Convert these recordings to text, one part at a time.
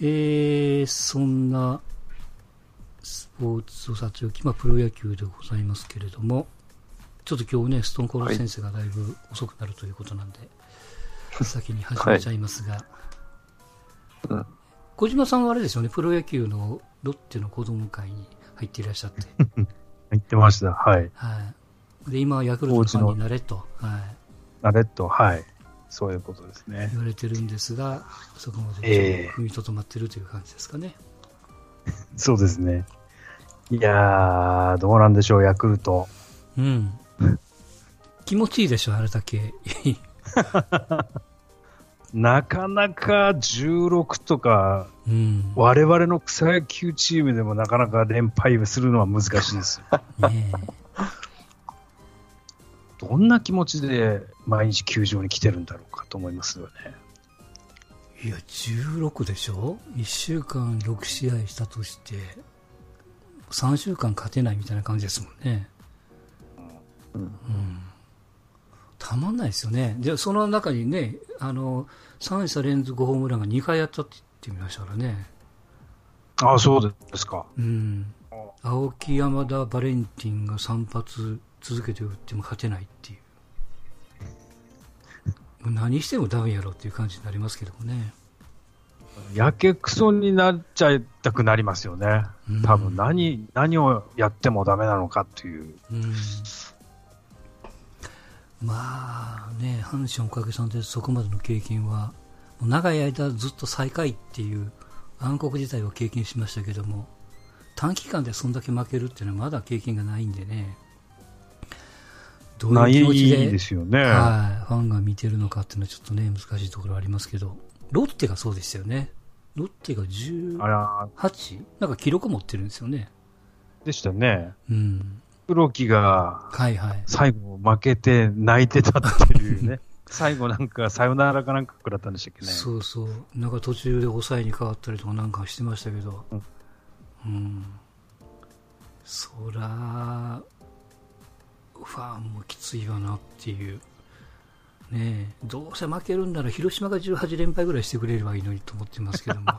えー、そんなスポーツを撮影機、まあ、プロ野球でございますけれども、ちょっと今日ね、ストーンコール先生がだいぶ遅くなるということなんで、はい、先に始めちゃいますが、はいうん、小島さんはあれですよね、プロ野球のロッテの子供会に入っていらっしゃって。入ってました、はい。はい、で、今はヤクルトのファンになれと。はい。なれと、はい。そういうことですね。言われてるんですが、そこまで踏みとどまってるという感じですかね。えー、そうですね。いやー、どうなんでしょう、ヤクルト。うん。気持ちいいでしょ、あれだけ。なかなか16とか、うん、我々の草野球チームでもなかなか連敗するのは難しいですよ。ねどんな気持ちで毎日球場に来てるんだろうかと思いますよね。いや、16でしょ ?1 週間6試合したとして、3週間勝てないみたいな感じですもんね。うん。うん、たまんないですよね。で、その中にね、あの、3者連続ホームランが2回やったって言ってみましたからね。ああ、そうですか。うん。青木、山田、バレンティンが3発続けて打っても勝てないっていう。何してもダメやろっていう感じになりますけどもね。やけくそになっちゃいたくなりますよね。多分何、何をやってもダメなのかっていう。うん、まあね、阪神おかげさんでそこまでの経験は、長い間ずっと最下位っていう暗黒時代を経験しましたけども、短期間でそんだけ負けるっていうのはまだ経験がないんでね。どういう気持ちで？ですよね、はい、ファンが見てるのかっていうのはちょっとね、難しいところありますけど、ロッテがそうですよね。ロッテが 18? なんか記録持ってるんですよね。でしたね。うん。黒木が、はいはい。最後負けて泣いてたっていうね。最後なんか、さよならかなんか食らったんでしたっけね。そうそう。なんか途中で抑えに変わったりとかなんかしてましたけど。うん。うん、そら、ファンもきついわなっていう。ねどうせ負けるんなら広島が18連敗ぐらいしてくれればいいのにと思ってますけども。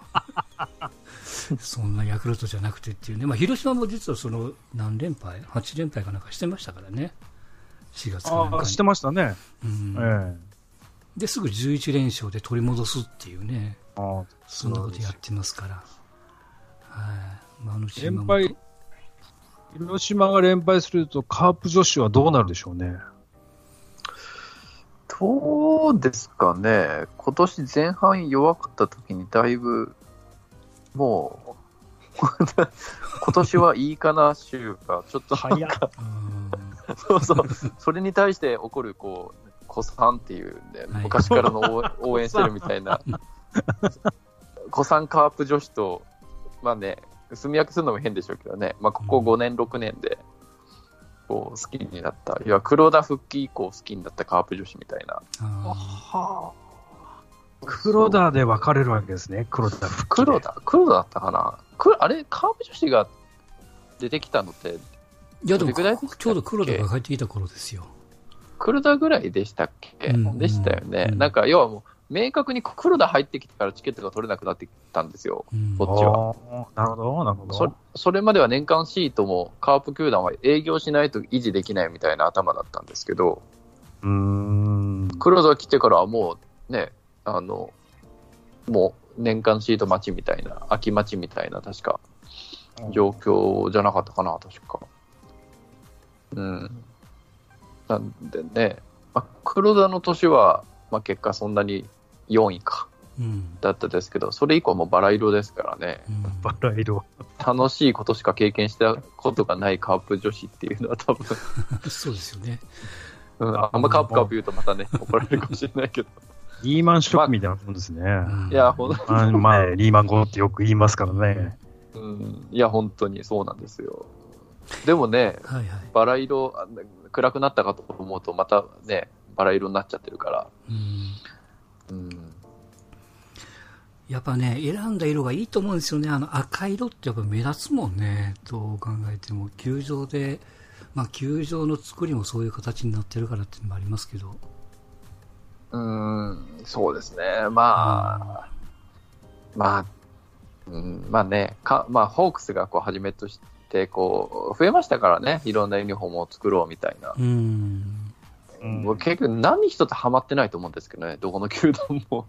そんなヤクルトじゃなくてっていうね、まあ、広島も実はその何連敗 ?8 連敗かなんかしてましたからね、4月かなしてましたね、うん。ええ、ですぐ11連勝で取り戻すっていうね、あそんなことやってますから、はい。まあ、あの連敗広島が連敗すると、カープ女子はどうなるでしょうね。どうですかね、今年前半弱かった時にだいぶ、もう、今年はいいかな週が、ちょっとなんかそうそう、それに対して起こる、こう、子さんっていうね、昔からの応援してるみたいな、子さんカープ女子と、まあね、住み分けするのも変でしょうけどね、まあ、ここ5年、6年で、こう、好きになった、いや、黒田復帰以降好きになったカープ女子みたいな。は黒田で分かれるわけですね、黒田黒田黒田だったかな。あれ、カープ女子が出てきたのって、いや、でも、ちょうど黒田が帰ってきた頃ですよ。黒田ぐらいでしたっけ、うん、でしたよね。うん、なんか、要はもう、明確に黒田入ってきてからチケットが取れなくなってきたんですよ、うん、こっちは。なるほど、なるほどそ。それまでは年間シートもカープ球団は営業しないと維持できないみたいな頭だったんですけど、うん黒田来てからはもうね、あの、もう年間シート待ちみたいな、秋待ちみたいな、確か、状況じゃなかったかな、確か。うん。なんでね、まあ、黒田の年は、まあ、結果そんなに4位か、うん、だったですけど、それ以降もバラ色ですからね、うん、バラ色楽しいことしか経験したことがないカープ女子っていうのは、多分 そうですよね。うん、あんまカープカープ言うとまたね、怒られるかもしれないけど。リーマンショックみたいなもんですね。まあ、いや、ほんとに。前、リーマン後ってよく言いますからね。うん、いや、本当にそうなんですよ。でもね、はいはい、バラ色、暗くなったかと思うと、またね、バラ色になっちゃってるから。うん。うん、やっぱね、選んだ色がいいと思うんですよね。あの赤色ってやっぱ目立つもんね。どう考えても。球場で、まあ球場の作りもそういう形になってるからっていうのもありますけど。うん、そうですね。まあ、まあ、うん、まあね、かまあ、ホークスがこうはじめとしてこう増えましたからね、いろんなユニフォームを作ろうみたいな。うんうん、結局、何一つはまってないと思うんですけどね、どこの球団も。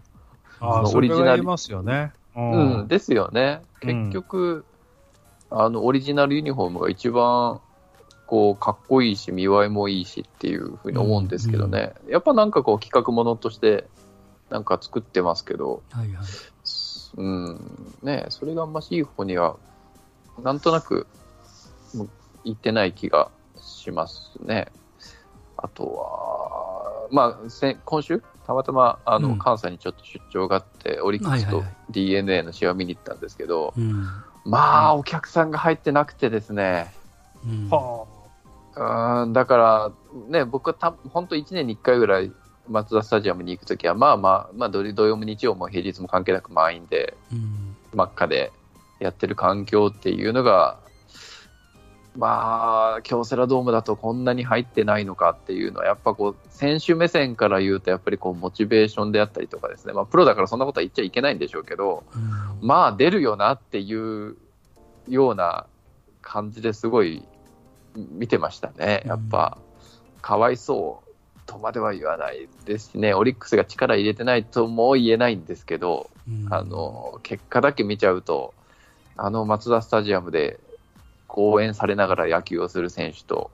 あオリジナル。ますよね。うん、うん、ですよね。結局、うん、あの、オリジナルユニフォームが一番、こう、かっこいいし、見栄えもいいしっていうふうに思うんですけどね。うん、やっぱなんかこう、企画ものとして、なんか作ってますけど、はいはい、うん、ね、それがあんましい方には、なんとなく、いってない気がしますね。あとは、まあ、今週、たまたまあの、うん、関西にちょっと出張があって、オリックスと d n a の試合を見に行ったんですけど、はいはいはい、まあ、お客さんが入ってなくてですね、うん、うんだから、ね、僕はた本当1年に1回ぐらい、マツダスタジアムに行くときは、まあまあ、まあ、土曜も日曜も平日も関係なく満員で、うん、真っ赤でやってる環境っていうのが、まあ、京セラドームだとこんなに入ってないのかっていうのは、やっぱこう、選手目線から言うと、やっぱりこう、モチベーションであったりとかですね、まあ、プロだからそんなことは言っちゃいけないんでしょうけど、うん、まあ、出るよなっていうような感じですごい見てましたね。やっぱ、かわいそうとまでは言わないですしね、オリックスが力入れてないとも言えないんですけど、うん、あの、結果だけ見ちゃうと、あのマツダスタジアムで応援されながら野球をする選手と、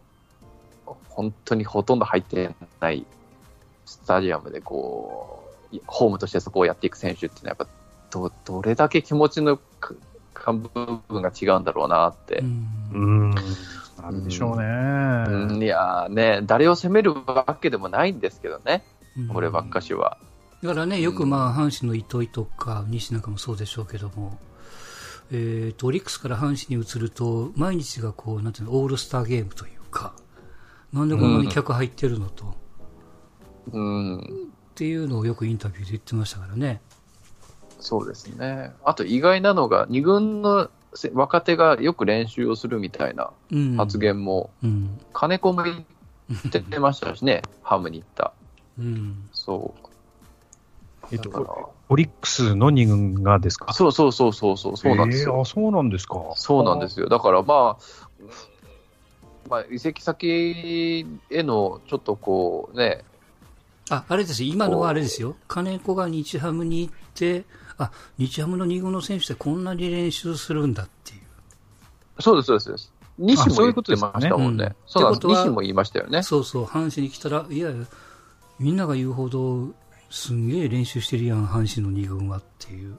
本当にほとんど入ってないスタジアムでこう、ホームとしてそこをやっていく選手っていうのは、やっぱどどれだけ気持ちの部分が違うんだろうなって。うん。あるでしょうね。うん、いやね、誰を責めるわけでもないんですけどね、こればっかしは。だからね、よくまあ、阪神の糸井とか、西なんかもそうでしょうけども、えーと、オリックスから阪神に移ると、毎日がこう、なんていうの、オールスターゲームというか、なんでこんなに客入ってるのと、うん、っていうのをよくインタビューで言ってましたからね。そうですね。あと意外なのが、2軍の若手がよく練習をするみたいな発言も、うん、金子も言ってましたしね、ハムに行った。うん、そう。えっと、オリックスの2軍がですか？そうそうそうそうそう、そうなんですよ。あ、そうなんですか。そうなんですよ。だからまあ、まあ、移籍先へのちょっとこうね、あ、あれです今のはあれですよ。金子が日ハムに行って、あ、日ハムの2軍の選手ってこんなに練習するんだっていう。そうです、そうです。西も言ってましたもんね。そうなんです。西も言いましたよね。そうそう、阪神に来たら、いや、みんなが言うほどすんげえ練習してるやん、阪神の2軍はっていう。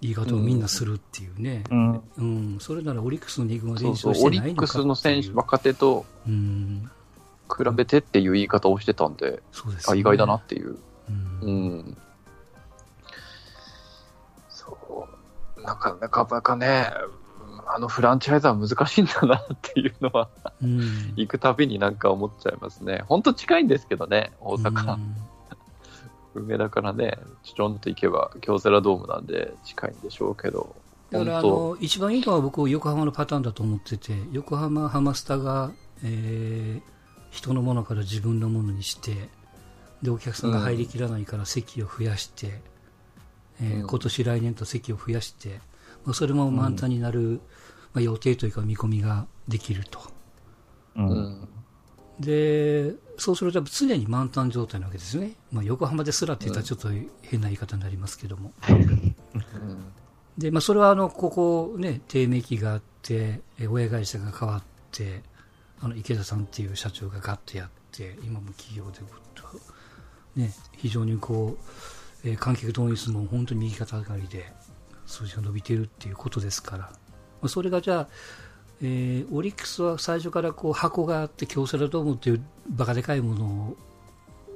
言い方をみんなするっていうね、うん、うん、それならオリックスの2軍は練習してないのかオリックスの選手、若手と比べてっていう言い方をしてたんで、そうです、ね、あ意外だなっていう。うん、うん。なかなかね、あのフランチャイズは難しいんだなっていうのは、うん、行くたびになんか思っちゃいますね。本当近いんですけどね、大阪。うん、梅田からね、ちょんと行けば京セラドームなんで近いんでしょうけど。だからあの一番いいのは僕、横浜のパターンだと思ってて、横浜、ハマスタが、えー、人のものから自分のものにして、でお客さんが入りきらないから席を増やして、うん、えー、今年来年と席を増やして、まあ、それも満タンになる、まあ、予定というか見込みができると。うん、で、そうすると常に満タン状態なわけですね。まあ、横浜ですらって言ったらちょっと変な言い方になりますけども。で、まあ、それはあの、ここね、低迷期があって、親会社が変わって、あの、池田さんっていう社長がガッとやって、今も企業でぐっと、ね、非常にこう、えー、観客動員数も本当に右肩上がりで、数字が伸びているっていうことですから、それがじゃあ、えー、オリックスは最初からこう箱があって京セラドームというバカでかいもの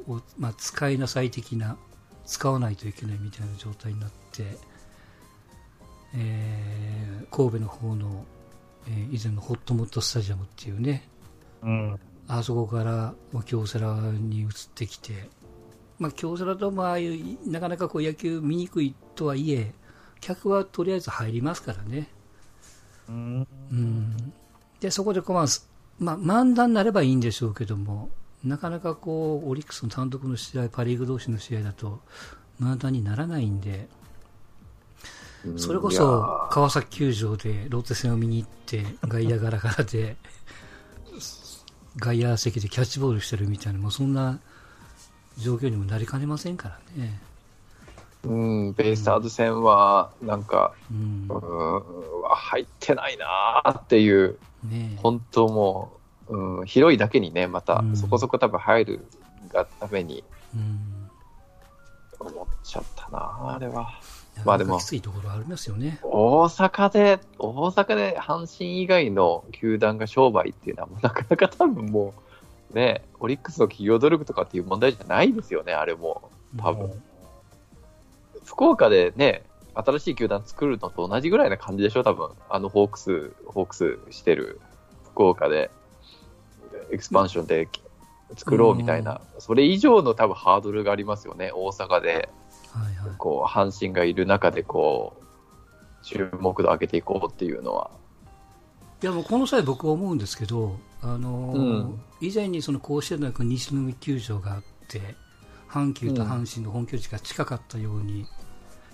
を、まあ、使いなさい的な使わないといけないみたいな状態になって、えー、神戸の方の、えー、以前のホットモットスタジアムっていうね、うん、あそこから京セラに移ってきて、まあ、京セラドームはああいうなかなかこう野球見にくいとはいえ客はとりあえず入りますからね。うん、うん、で、そこでこう、まあ、まあ、漫談になればいいんでしょうけども、なかなかこう、オリックスの単独の試合、パ・リーグ同士の試合だと、漫談にならないんで、それこそ川崎球場でロッテ戦を見に行って、外野ガラガラで、外野席でキャッチボールしてるみたいな、もうそんな状況にもなりかねませんからね。うん、ベイスターズ戦は、なんか、うん、うん入ってないなっていう、ね、本当もう、うん、広いだけにね、また、そこそこ多分入るがために、うん、思っちゃったなあれは。まあでも、きついところありますよね。大阪で、大阪で阪神以外の球団が商売っていうのは、なかなか多分もう、ね、オリックスの企業努力とかっていう問題じゃないですよね、あれも、多分。福岡でね、新しい球団作るのと同じぐらいな感じでしょ、多分。あのホークス、ホークスしてる福岡で、エクスパンションで作ろうみたいな、それ以上の多分ハードルがありますよね、大阪で。はいはい、こう阪神がいる中でこう注目度を上げていこうっていうのは。いやもうこの際、僕は思うんですけど、あのーうん、以前にその甲子園の西宮球場があって、阪急と阪神の本拠地が近かったように、うん、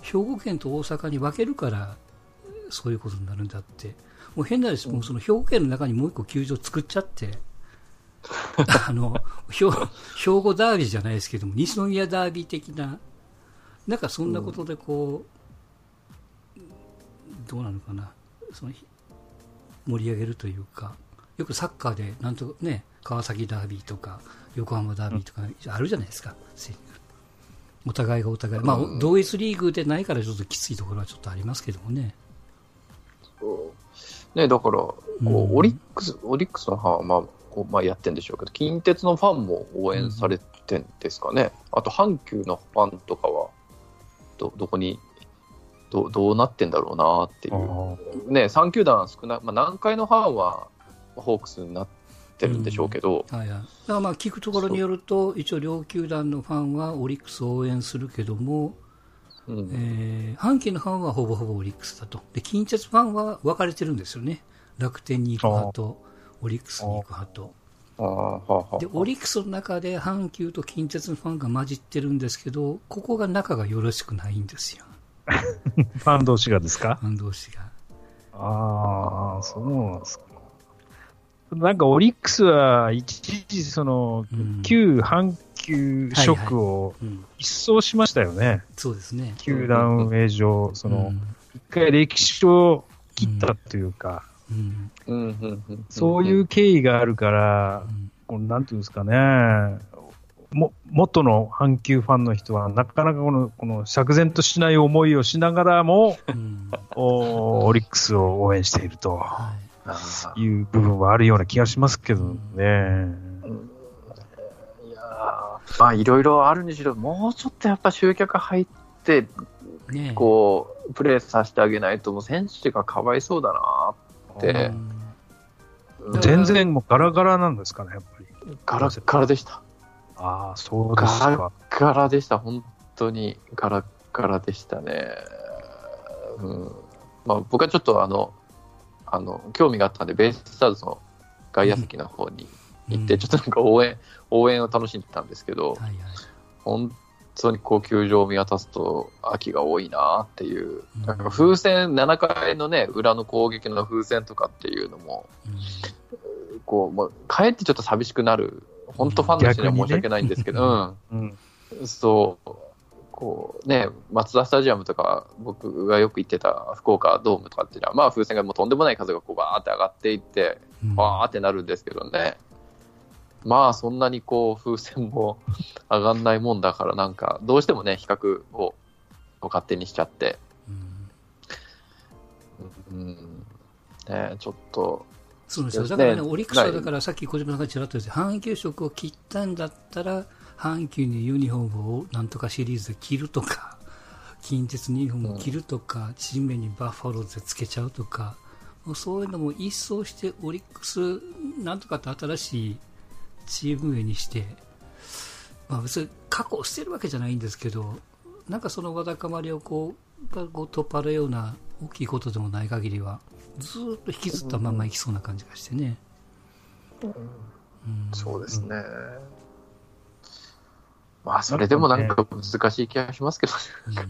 兵庫県と大阪に分けるからそういうことになるんだって、もう変なです、うん、もうその兵庫県の中にもう一個球場作っちゃって、あの兵庫ダービーじゃないですけども、西宮ダービー的ななんかそんなことでこう、うん、どうなのかな。その盛り上げるというかよくサッカーでなんとね川崎ダービーとか横浜ダービーとかあるじゃないですか、お互いがお互い、まあ、同一リーグでないからちょっときついところはちょっとありますけどもね。ね、だから、こう、うん、オリックス、オリックスのファンは、まあ、こうまあ、やってんでしょうけど、近鉄のファンも応援されてんですかね。うん、あと、阪急のファンとかは、どどこにどどうなってんだろうなっていう、ね、3球団少な、まあ、南海のファンはホークスになってるんでしょうけど、うん。はいはい、だからまあ聞くところによると、一応、両球団のファンはオリックスを応援するけども、うん、えー、阪急のファンはほぼほぼオリックスだと、で近鉄ファンは分かれてるんですよね、楽天に行く派と、オリックスに行く派と。でオリックスの中で阪急と近鉄のファンが混じってるんですけど、ここが仲がよろしくないんですよ。ファン同士がですか？ファン同士が。ああ、そうなんですか。なんかオリックスは一時、その、うん、旧阪急色を一掃しましたよね。はいはい、そうですね。球団運営上、その、一回歴史を切ったというか、そういう経緯があるから、このなんていうんですかね、も元の阪急ファンの人は、なかなかこのこの釈然としない思いをしながらも、うん、おオリックスを応援しているという部分はあるような気がしますけどね。うん、いやまあいろいろあるにしろ、もうちょっとやっぱ集客入って、ね、こう、プレーさせてあげないと、もう選手がかわいそうだなって。全然もうガラガラなんですかね、やっぱり。ガラガラでした。ああ、そうですか。ガラガラでした、本当にガラガラでしたね。うんまあ、僕はちょっとあの、あの興味があったんで、ベイスターズの外野席の方に行って、ちょっとなんか応援、応援を楽しんでたんですけど、はいはい、本当にこう球場を見渡すと秋が多いなっていう、うん、なんか風船7回のね裏の攻撃の風船とかっていうのも、うん、こうもう帰ってちょっと寂しくなる本当ファンの人には申し訳ないんですけど、うん、うん、そうこうね松田スタジアムとか僕がよく行ってた福岡ドームとかっていうのはまあ風船がもうとんでもない数がこうバーって上がっていってわーってなるんですけどね、まあそんなにこう風船も 上がんないもんだからなんかどうしてもね比較を勝手にしちゃって、うん、うん、ねちょっと。そうですよ。だからね、オリックスはだからさっき小島さんがちらっと言って阪急色を切ったんだったら阪急のユニフォームをなんとかシリーズで着るとか近鉄のユニフォームを着るとか、うん、チーム名にバッファローズでつけちゃうとかそういうのも一掃してオリックスなんとかって新しいチーム名にして、まあ、別に過去を捨てるわけじゃないんですけどなんかそのわだかまりをこうこう取っ払うような大きいことでもない限りはずっと引きずったままいきそうな感じがしてね。うん、うん、そうですね。まあ、それでもなんか難しい気がしますけど、ね、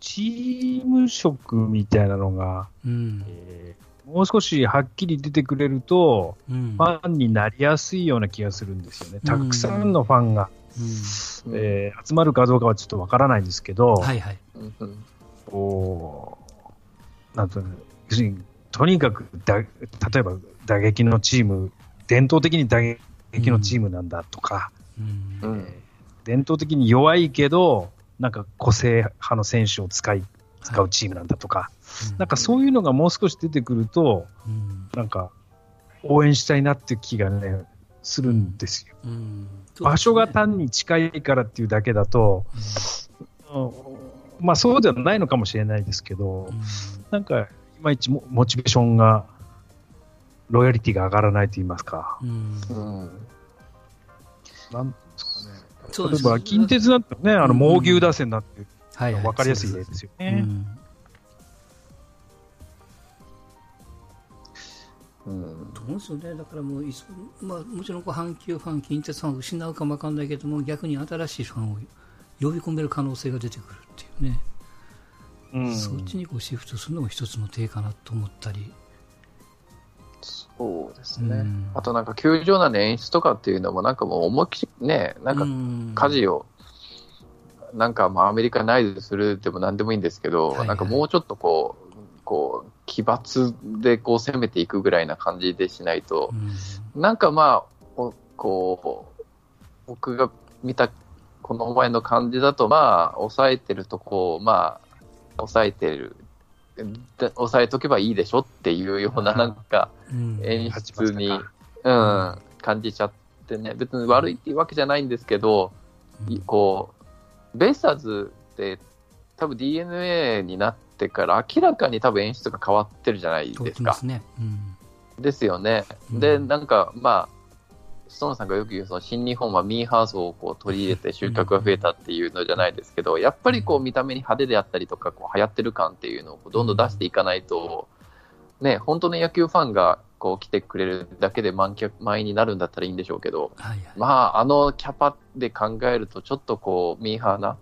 チーム色みたいなのが、うん。えー、もう少しはっきり出てくれると、うん、ファンになりやすいような気がするんですよね。たくさんのファンが、うん、えー、集まるかどうかはちょっとわからないんですけど、はいはい、こうなんと要するにとにかくだ例えば打撃のチーム、伝統的に打撃のチームなんだとか、うん、伝統的に弱いけど、なんか個性派の選手を使い使うチームなんだとか、はい、なんかそういうのがもう少し出てくると、うん、なんか応援したいなっていう気がね、するんですよ。うん。うん。場所が単に近いからっていうだけだと、まあそうではないのかもしれないですけど、なんかいまいちモチベーションが、ロイヤリティが上がらないと言いますか。うんなん例えば近鉄だったらね、あの猛牛打線だって、はい分かりやすい例です。よね。うん、どうですよね、だからもう、まあ、もちろんこう阪急ファン、近鉄ファンを失うかもわかんないけども、逆に新しいファンを呼び込める可能性が出てくるっていうね、うん、そっちにこうシフトするのも一つの手かなと思ったり。そうですね、うん、あとなんか球場内の演出とかっていうのも、なんかもう思いっきりね、なんか家事を、なんかまあアメリカ内でするでもなんでもいいんですけど、はいはい、なんかもうちょっとこう、こう奇抜でこう攻めていくぐらいな感じでしないと、うん、なんかまあ、こう、僕が見たこの前の感じだと、まあ、抑えてるとこまあ、抑えてる抑えとけばいいでしょっていうようななんか演出に、うん、感じちゃってね、別に悪いっていうわけじゃないんですけど、こう、ベイスターズって多分 DNA になってから明らかに多分演出が変わってるじゃないですか。ですね。ですよね。で、なんかまあ、ストーンさんがよく言うその新日本はミーハー層をこう取り入れて収穫が増えたっていうのじゃないですけど、やっぱりこう見た目に派手であったりとか、こう流行ってる感っていうのをどんどん出していかないと、ね、本当の野球ファンがこう来てくれるだけで満客満員になるんだったらいいんでしょうけど、はいはい、まあ、あのキャパで考えると、ちょっとこう、ミーハーな、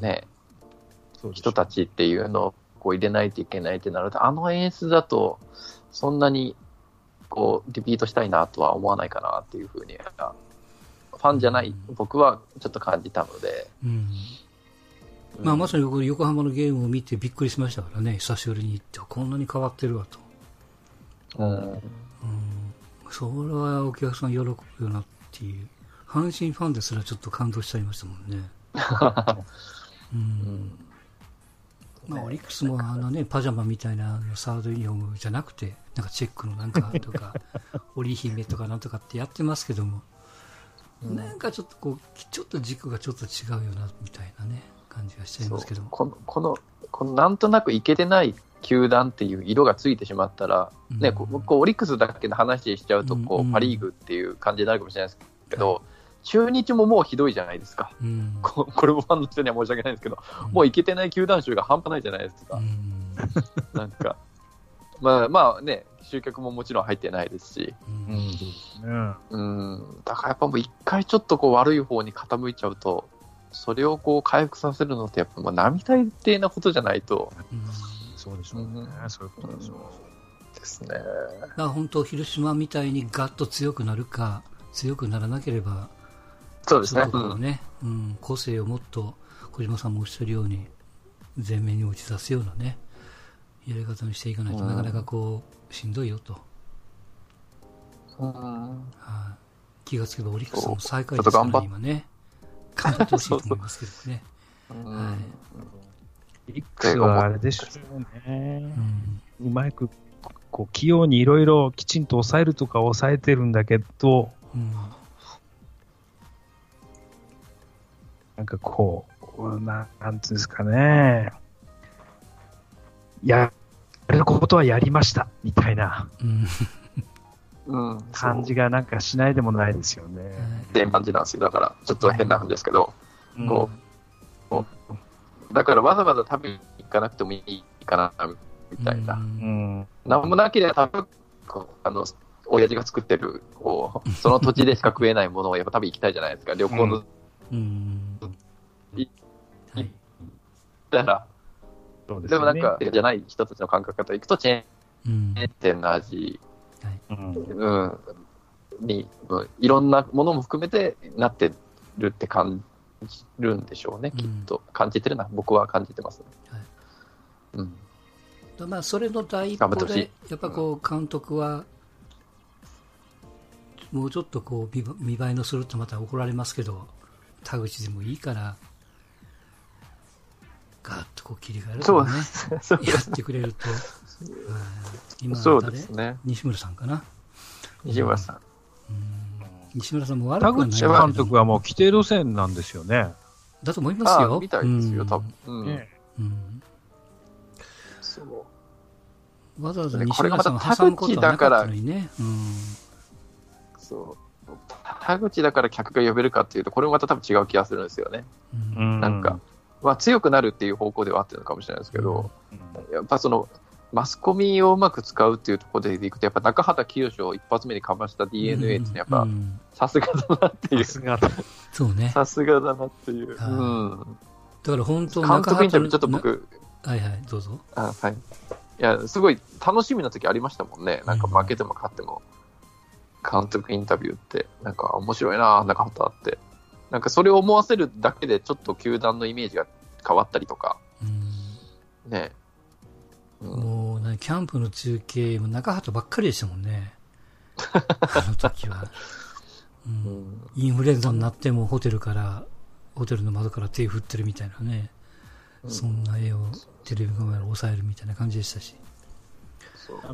ね、うん、人たちっていうのをこう入れないといけないってなると、あの演出だと、そんなにこう、リピートしたいなとは思わないかなっていうふうに、ファンじゃない僕はちょっと感じたので。うん。まあ、まさに僕、横浜のゲームを見てびっくりしましたからね、久しぶりに行って、こんなに変わってるわと。うん。うん、それはお客さん喜ぶよなっていう。阪神ファンですらちょっと感動しちゃいましたもんね。うん。まあ、オリックスもあのね、パジャマみたいなサードユニフォームじゃなくて、なんかチェックのなんかとか、織姫とかなんとかってやってますけども、うん、なんかちょっとこう、ちょっと軸がちょっと違うよな、みたいなね、感じがしちゃいますけども。この、この、このなんとなくいけてない球団っていう色がついてしまったら、ね、うん、こうオリックスだけの話しちゃうとこう、うん、パ・リーグっていう感じになるかもしれないですけど、はい中日ももうひどいじゃないですか、うん、ここれもファンの人には申し訳ないんですけど、うん、もういけてない球団数が半端ないじゃないですか、うん、なんか、まあまあね、集客ももちろん入ってないですし、うん、だからやっぱもう一回ちょっとこう悪い方に傾いちゃうと、それをこう回復させるのって、やっぱまあ並大抵なことじゃないと。そうでしょうね、そういうことでしょう。ですね。だから本当、広島みたいにガッと強くなるか、強くならなければ、そうですね。ね、うん、個性をもっと小島さんもおっしゃるように前面に打ち出すようなねやり方にしていかないと、なかなかこうしんどいよと、うん、はあ、気がつけばオリックスも最下位ですから今ね。頑張ってほしいと思いますけどね。はい、オリックスはあれでしょうね、うん、うまくこう器用にいろいろきちんと抑えるとか抑えてるんだけど、うんなんかこう、ななんつうんですかね、やることはやりましたみたいな、うん、感じがなんかしないでもないですよね。って感じなんですよ、だから、ちょっと変な話ですけど、うん、こうだからわざわざ食べに行かなくてもいいかなみたいな。うん、なんもなければ多分こうあの親父が作ってるこうその土地でしか食えないものをやっぱ食べ行きたいじゃないですか、旅行の。うんはい、たら、でね、でもなんか、じゃない人たちの感覚からいくと、チェーン店の味、うん、うん、に、いろんなものも含めてなってるって感じるんでしょうね、きっと。感じてるな、僕は感じてます、ね、はい、うん。まあ、それの第一歩で、やっぱこう、監督は、もうちょっとこう見栄えのするとまた怒られますけど、田口でもいいから、ガーッとこう切り替えるとかね、やってくれると、今 そうですね、西村さんかな？西村さん。西村さんも悪くはない田口監督はもう規定路線なんですよね。だと思いますよ。みたいですよ、多分。ね。うん。わざわざ西村さんを挟むことはなかったのにね。うん、そう。田口だから客が呼べるかっていうと、これもまた多分違う気がするんですよね。うん、なんか、まあ、強くなるっていう方向ではあってるのかもしれないですけど、うん、やっぱその、マスコミをうまく使うっていうところでいくと、やっぱ中畑清を一発目にかました DNA ってやっぱ、さすがだなっていう。さすがだ。そうね。さすがだなっていう。うん。だから本当監督インタビューちょっと僕、はいはい、どうぞ。あはい。いや、すごい楽しみな時ありましたもんね。なんか負けても勝っても。監督インタビューって、なんか面白いな、中畑って。なんかそれを思わせるだけで、ちょっと球団のイメージが変わったりとか。うん、ね、うん、もう、ね、キャンプの中継も中畑ばっかりでしたもんね。あの時は。うん、インフルエンザになってもホテルから、ホテルの窓から手振ってるみたいなね。そんな絵をテレビカメラで抑えるみたいな感じでしたし。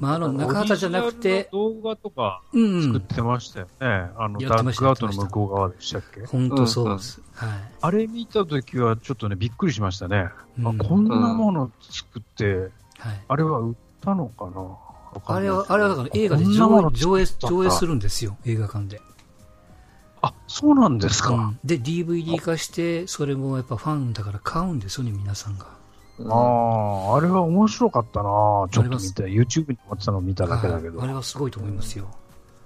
まあ、あの、中畑じゃなくて、動画とか作ってましたよね。うん、あの、ダックアウトの向こう側でしたっけ？本当そうです、はい。あれ見たときはちょっとね、びっくりしましたね。うん、あこんなもの作って、はい、あれは売ったのかな？あれは、あれはだから映画で上映上映上映するんですよ、映画館で。あ、そうなんですか。うん、で、DVD 化して、それもやっぱファンだから買うんですよね、皆さんが。ああ、あれは面白かったなちょっと見て、YouTube に持ってたのを見ただけだけど。あれはすごいと思いますよ。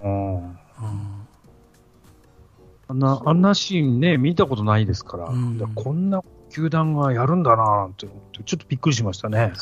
うん。うん、あんな、あんなシーンね、見たことないですから、うん、こんな球団がやるんだなって思って、ちょっとびっくりしましたね。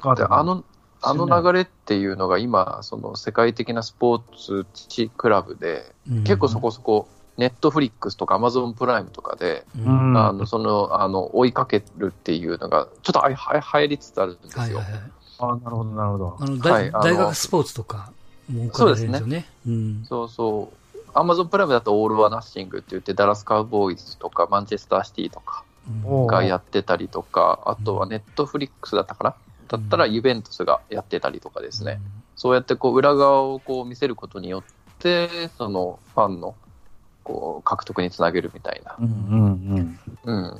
はい、であの、あの流れっていうのが今、その世界的なスポーツクラブで、結構そこそこネットフリックスとかアマゾンプライムとかで、うん、あのそのあの追いかけるっていうのが、ちょっとはは入りつつあるんですよ。はいはいはい、あなるほど、なるほど。あの大はい、大学スポーツとかもそうですね。ねうん、そうそう。アマゾンプライムだとオール・ワ・ナッシングって言って、ダラス・カウボーイズとか、マンチェスター・シティとかがやってたりとか、あとはネットフリックスだったかな、だったらユベントスがやってたりとかですね。そうやってこう裏側をこう見せることによって、そのファンのこう獲得につなげるみたいな、うんうんうん、うん、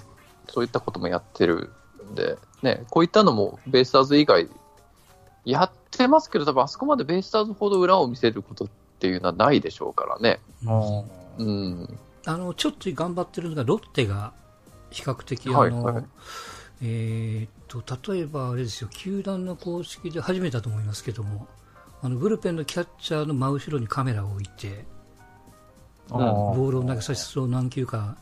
そういったこともやってるんで、ね、こういったのもベイスターズ以外やってますけど、多分あそこまでベイスターズほど裏を見せることっていうのはないでしょうからね。うん、あのちょっと頑張ってるのがロッテが比較的あの、はい。はい、えー、っと例えばあれですよ球団の公式で初めてだと思いますけどもあのブルペンのキャッチャーの真後ろにカメラを置いてボールを投げさせて何球か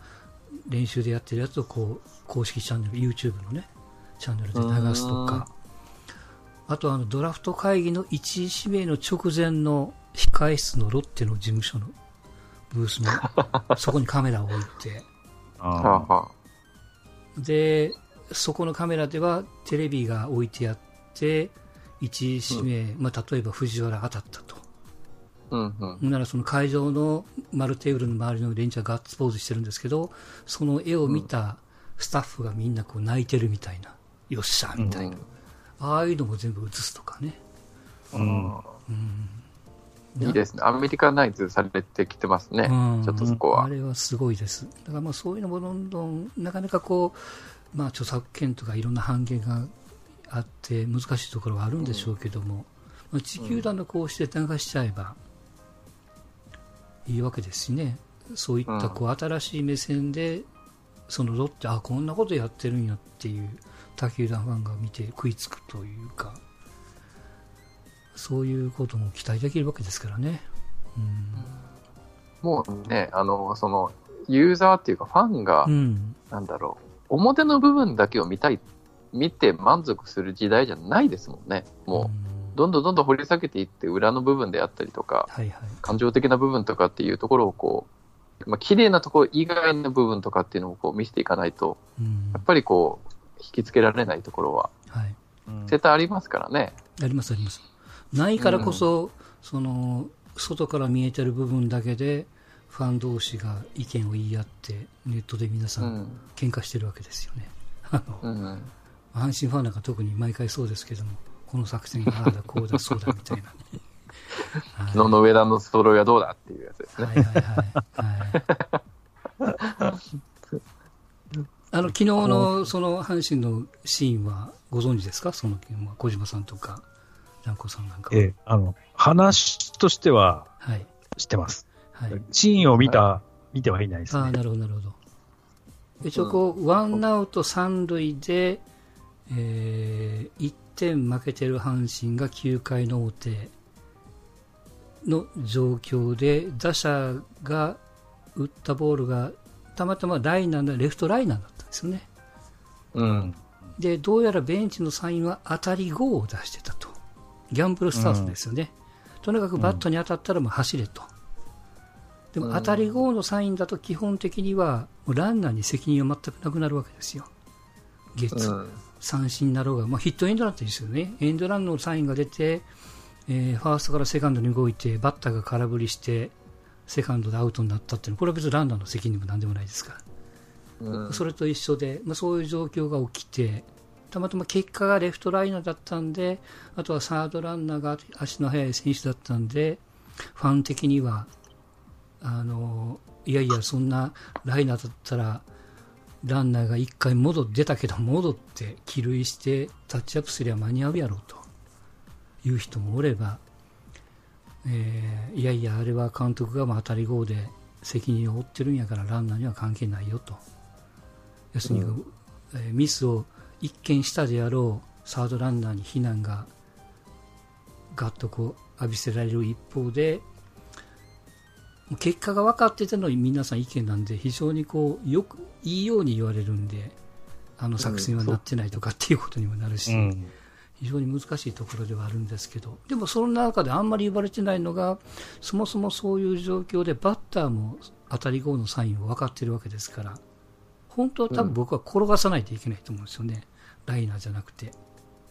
練習でやってるやつをこう公式チャンネル YouTube のねチャンネルで流すとか。あとあのドラフト会議の1位指名の直前の控え室のロッテの事務所のブースの そこにカメラを置いて。でそこのカメラではテレビが置いてあって1位指名、うん、まあ、例えば藤原当たったとうんうん、ならその会場の丸テーブルの周りの連中はガッツポーズしてるんですけど、その絵を見たスタッフがみんなこう泣いてるみたいな、よっしゃみたいな、うん、ああいうのも全部映すとかね。うん、いいですね。アメリカナイズされてきてますね。うん、ちょっとそこは。あれはすごいです。だからまあそういうのもどんどん、なかなかこう、まあ著作権とかいろんな半減があって難しいところはあるんでしょうけども、まあ、地球団のこうして流しちゃえば、いいわけですしね。そういったこう新しい目線で、そのロッテあこんなことやってるんやっていう他球団ファンが見て食いつくというかそういうことも期待できるわけですからね。うん、もうね、あの、その、ユーザーっていうかファンが、うん、なんだろう、表の部分だけを見たいっ見て満足する時代じゃないですもんね。もう、どんどんどんどん掘り下げていって、裏の部分であったりとか、はいはい、感情的な部分とかっていうところをこう、まあ綺麗なところ以外の部分とかっていうのをこう見せていかないと、やっぱりこう、引きつけられないところは、はい、絶対ありますからね。ありますあります。ないからこそ、うん、その、外から見えてる部分だけで、ファン同士が意見を言い合って、ネットで皆さん。喧嘩してるわけですよね。あの、うん、阪神ファンなんか特に毎回そうですけども、この作戦がああだ、こうだ、そうだみたいな、昨日の上田のストローはどうだっていうやつですね。はいはいはい。はい、あの昨日のその阪神のシーンはご存知ですか、その小島さんとか、蘭子さんなんかええ、あの話としては知ってます。はい、シーンを見た、はい、見てはい。ない。ですね。あなるほど、なるほど。一応こう、ワンアウト三塁で、えー、1点負けてる阪神が9回の表の状況で、打者が打ったボールがたまたまライナーのレフトライナーだったんですよね。うん。で、どうやらベンチのサインは当たり5を出してたと。ギャンブルスタートですよね。うん、とにかくバットに当たったらもう走れと。でも当たり5のサインだと基本的にはランナーに責任は全くなくなるわけですよ。ゲッツ、うん、三振だろうが、まあ、ヒットエンドランってですよね。エンドランのサインが出て、えー、ファーストからセカンドに動いて、バッターが空振りして、セカンドでアウトになったっていうのは、これは別にランナーの責任もなんでもないですから。うん、それと一緒で、まあ、そういう状況が起きて、たまたま結果がレフトライナーだったんで、あとはサードランナーが足の速い選手だったんで、ファン的にはあのいやいやそんなライナーだったらランナーが1回戻って出たけど戻って帰塁してタッチアップすれば間に合うやろうと。いう人もおれば、えー、いやいやあれは監督が当たり号で責任を負ってるんやからランナーには関係ないよと。要するに、うん、えー、ミスを一見したであろうサードランナーに非難がガッとこう浴びせられる一方で結果が分かってての皆さん意見なんで非常にこうよくいいように言われるんであの作戦はなってないとかっていうことにもなるし、うん、非常に難しいところではあるんですけどでもその中であんまり言われてないのがそもそもそういう状況でバッターも当たり後のサインを分かってるわけですから本当は多分僕は転がさないといけないと思うんですよね、うん、ライナーじゃなくて。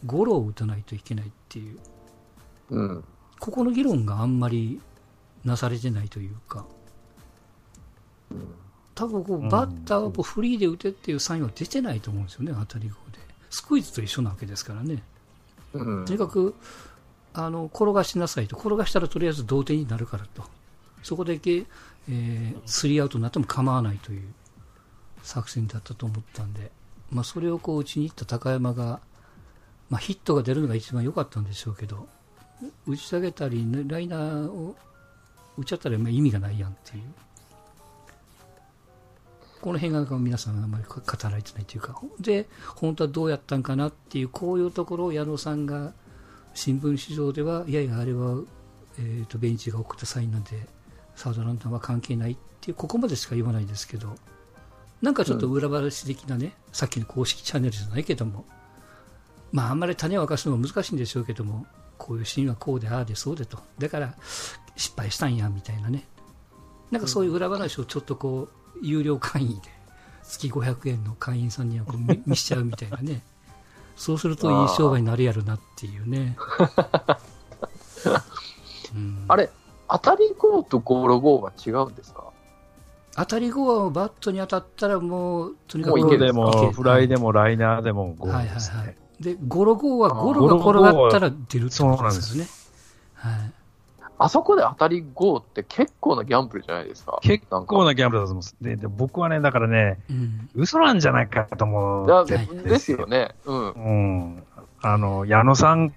ゴロを打たないといけないっていう、うん、ここの議論があんまりなされてないというか、多分こうバッターをフリーで打てっていうサインは出てないと思うんですよね、当たり号で。スクイズと一緒なわけですからね。うん、とにかくあの転がしなさいと、転がしたらとりあえず同点になるからと、そこだけ、えー、スリーアウトになっても構わないという作戦だったと思ったんで、まあ、それをこう打ちに行った高山が、まあ、ヒットが出るのが一番良かったんでしょうけど、打ち下げたり、ライナーを打っちゃったら意味がないやんっていう。この辺が皆さんあんまり語られてないというか、で、本当はどうやったんかなっていう、こういうところを矢野さんが新聞市場では、いやいや、あれは、えーと、ベンチが送ったサインなんで、サードランナーは関係ないっていう、ここまでしか言わないですけど、なんかちょっと裏話的なね、うん、さっきの公式チャンネルじゃないけども、まあ、あんまり種を明かすのは難しいんでしょうけども、こういうシーンはこうで、ああで、そうでと。だから、失敗したんやみたいなね。なんかそういう裏話をちょっとこう有料会員で月500円の会員さんにはこう 見見しちゃうみたいなね。そうするといい商売になるやろなっていうね、うん、あれ当たり号とゴロ号は違うんですか？当たり号はバットに当たったらもうとにかく池でもフライでもライナーでもゴロですね、はいはいはい、でゴロ号はゴロが転がったら出るってことですよね。はいあそこで当たり5って結構なギャンブルじゃないですか。結構なギャンブルだと思うんです。で、で僕はね、だからね、うん、嘘なんじゃないかと思うで。ですよね。うん。うん。あの、矢野さん、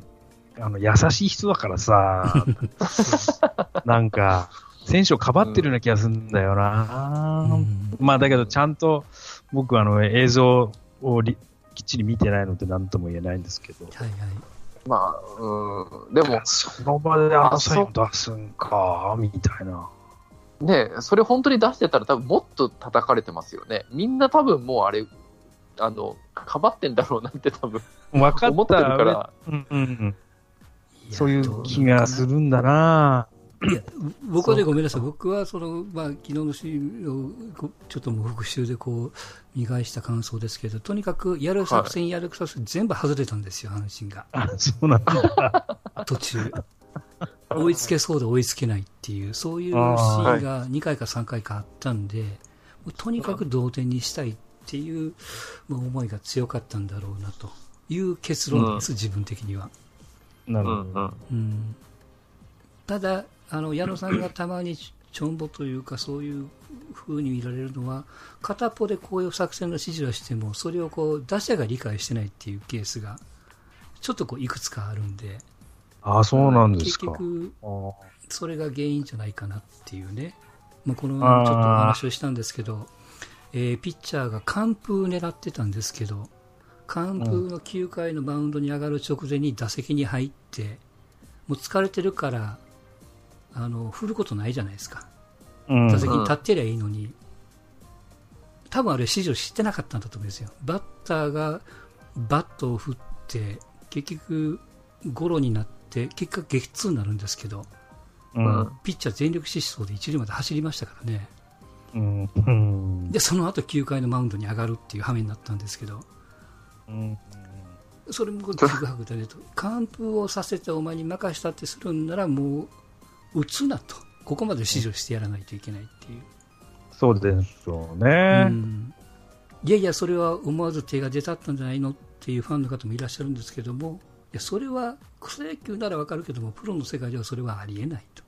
あの、優しい人だからさ、なんか、選手をかばってるような気がするんだよな。うん、まあ、だけど、ちゃんと、僕、あの、映像をきっちり見てないので何とも言えないんですけど。はいはい。まあ、うん、でも、その場であのサイン出すんか、みたいな。ねそれ本当に出してたら多分もっと叩かれてますよね。みんな多分もうあれ、あの、かばってんだろうなって多分、分か思ってるから。うんうんうん。そういう気がするんだな僕はね、ごめんなさい、僕はその、まあ、昨日のシーンをちょっともう復習でこう見返した感想ですけど、とにかくやる作戦、やる作戦、全部外れたんですよ、阪神が。あそうなんだ途中。追いつけそうで追いつけないっていう、そういうシーンが2回か3回かあったんで、とにかく同点にしたいっていう、まあ、思いが強かったんだろうなという結論です、うん、自分的には。なるほど。うん、ただ、あの矢野さんがたまにちょんぼというかそういう風に見られるのは片っぽでこういう作戦の指示をしてもそれをこう打者が理解してないっていうケースがちょっとこういくつかあるんで。あそうなんですか。結局それが原因じゃないかなっていうね、まあ、このちょっとお話をしたんですけど、えー、ピッチャーが完封狙ってたんですけど完封の9回のマウンドに上がる直前に打席に入ってもう疲れてるからあの振ることないじゃないですか、打席に立ってりゃいいのに、多分あれ、指示を知ってなかったんだと思うんですよ、バッターがバットを振って、結局、ゴロになって、結果、激痛になるんですけど、うん、ピッチャー全力疾走で一塁まで走りましたからね、うん、でその後9回のマウンドに上がるっていう羽目になったんですけど、うん、それもちぐはぐだねと、完封をさせてお前に任したってするんなら、もう打つなと、ここまで指示してやらないといけないっていう。そうでしょうね、うん。いやいや、それは思わず手が出たったんじゃないのっていうファンの方もいらっしゃるんですけども、いやそれは草野球ならわかるけども、プロの世界ではそれはありえないと。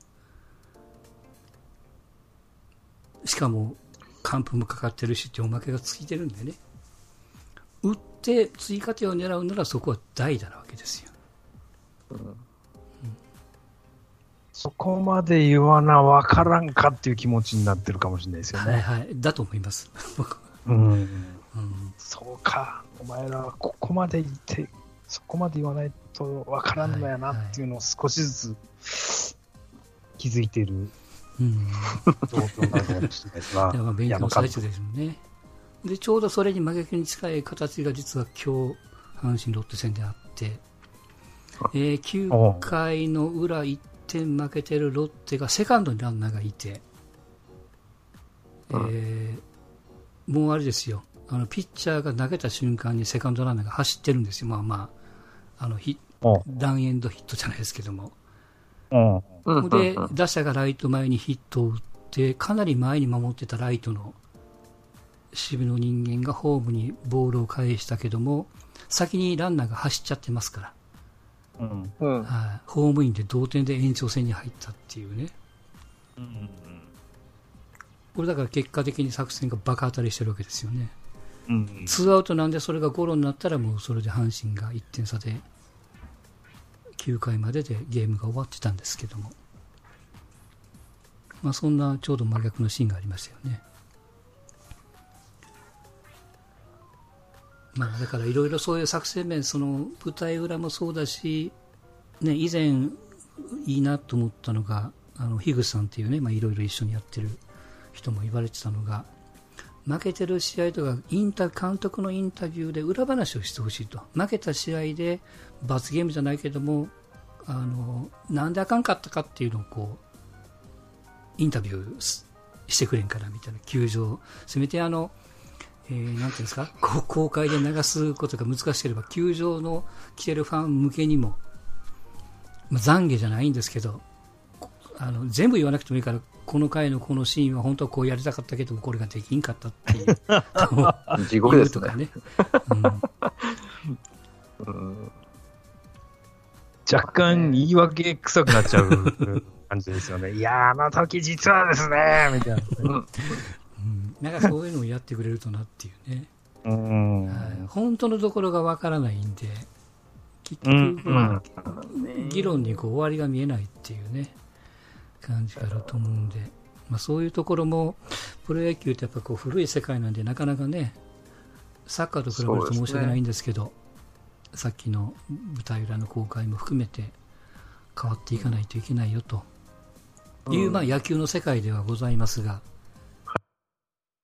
しかも、完封もかかってるしっておまけがついてるんでね。打って追加点を狙うならそこは代打なわけですよ。うんそこまで言わな分からんかっていう気持ちになってるかもしれないですよね。はいはい、だと思います。うん、うん、そうか、お前らはここまで言って、そこまで言わないと分からんのやなっていうのを少しずつ気づいている状況なのかもしれないですが。勉強最中ですね。で、ちょうどそれに真逆に近い形が実は今日、阪神ロッテ戦であって、えー、9回の裏1点負けてるロッテがセカンドにランナーがいて、うん、えー、もうあれですよ。あのピッチャーが投げた瞬間にセカンドランナーが走ってるんですよ、まあまあ、あのヒランエンドヒットじゃないですけども。うん、で、打者がライト前にヒットを打って、かなり前に守ってたライトの守備の人間がホームにボールを返したけども、先にランナーが走っちゃってますから。うん。はい、ホームインで同点で延長戦に入ったっていうね、うん、これだから結果的に作戦が爆当たりしてるわけですよね、うん、2アウトなんでそれがゴロになったらもうそれで阪神が1点差で9回まででゲームが終わってたんですけども、まあ、そんなちょうど真逆のシーンがありましたよね。まあ、だからいろいろそういう作戦面、その舞台裏もそうだし、ね、以前いいなと思ったのが、あの樋口さんっていうね、いろいろ一緒にやってる人も言われてたのが、負けてる試合とかインタ監督のインタビューで裏話をしてほしいと。負けた試合で罰ゲームじゃないけどもあのなんであかんかったかっていうのをこうインタビューしてくれんからみたいな球場。せめてあのえー、なんていうんですか、公開で流すことが難しければ、球場の来てるファン向けにも、まあ、懺悔じゃないんですけど、あの全部言わなくてもいいから、この回のこのシーンは本当はこうやりたかったけど、これができんかったっていう。地獄ですね。ねうん、若干言い訳臭くなっちゃう感じですよね。いやあの時実はですね、みたいな。なんかそういうのをやってくれるとなっていうね。うん、はい、本当のところがわからないんで、結局、議論にこう終わりが見えないっていうね、感じがあると思うんで、まあ、そういうところも、プロ野球ってやっぱこう古い世界なんで、なかなかね、サッカーと比べると申し訳ないんですけど、ね、さっきの舞台裏の公開も含めて変わっていかないといけないよという、うん、まあ野球の世界ではございますが、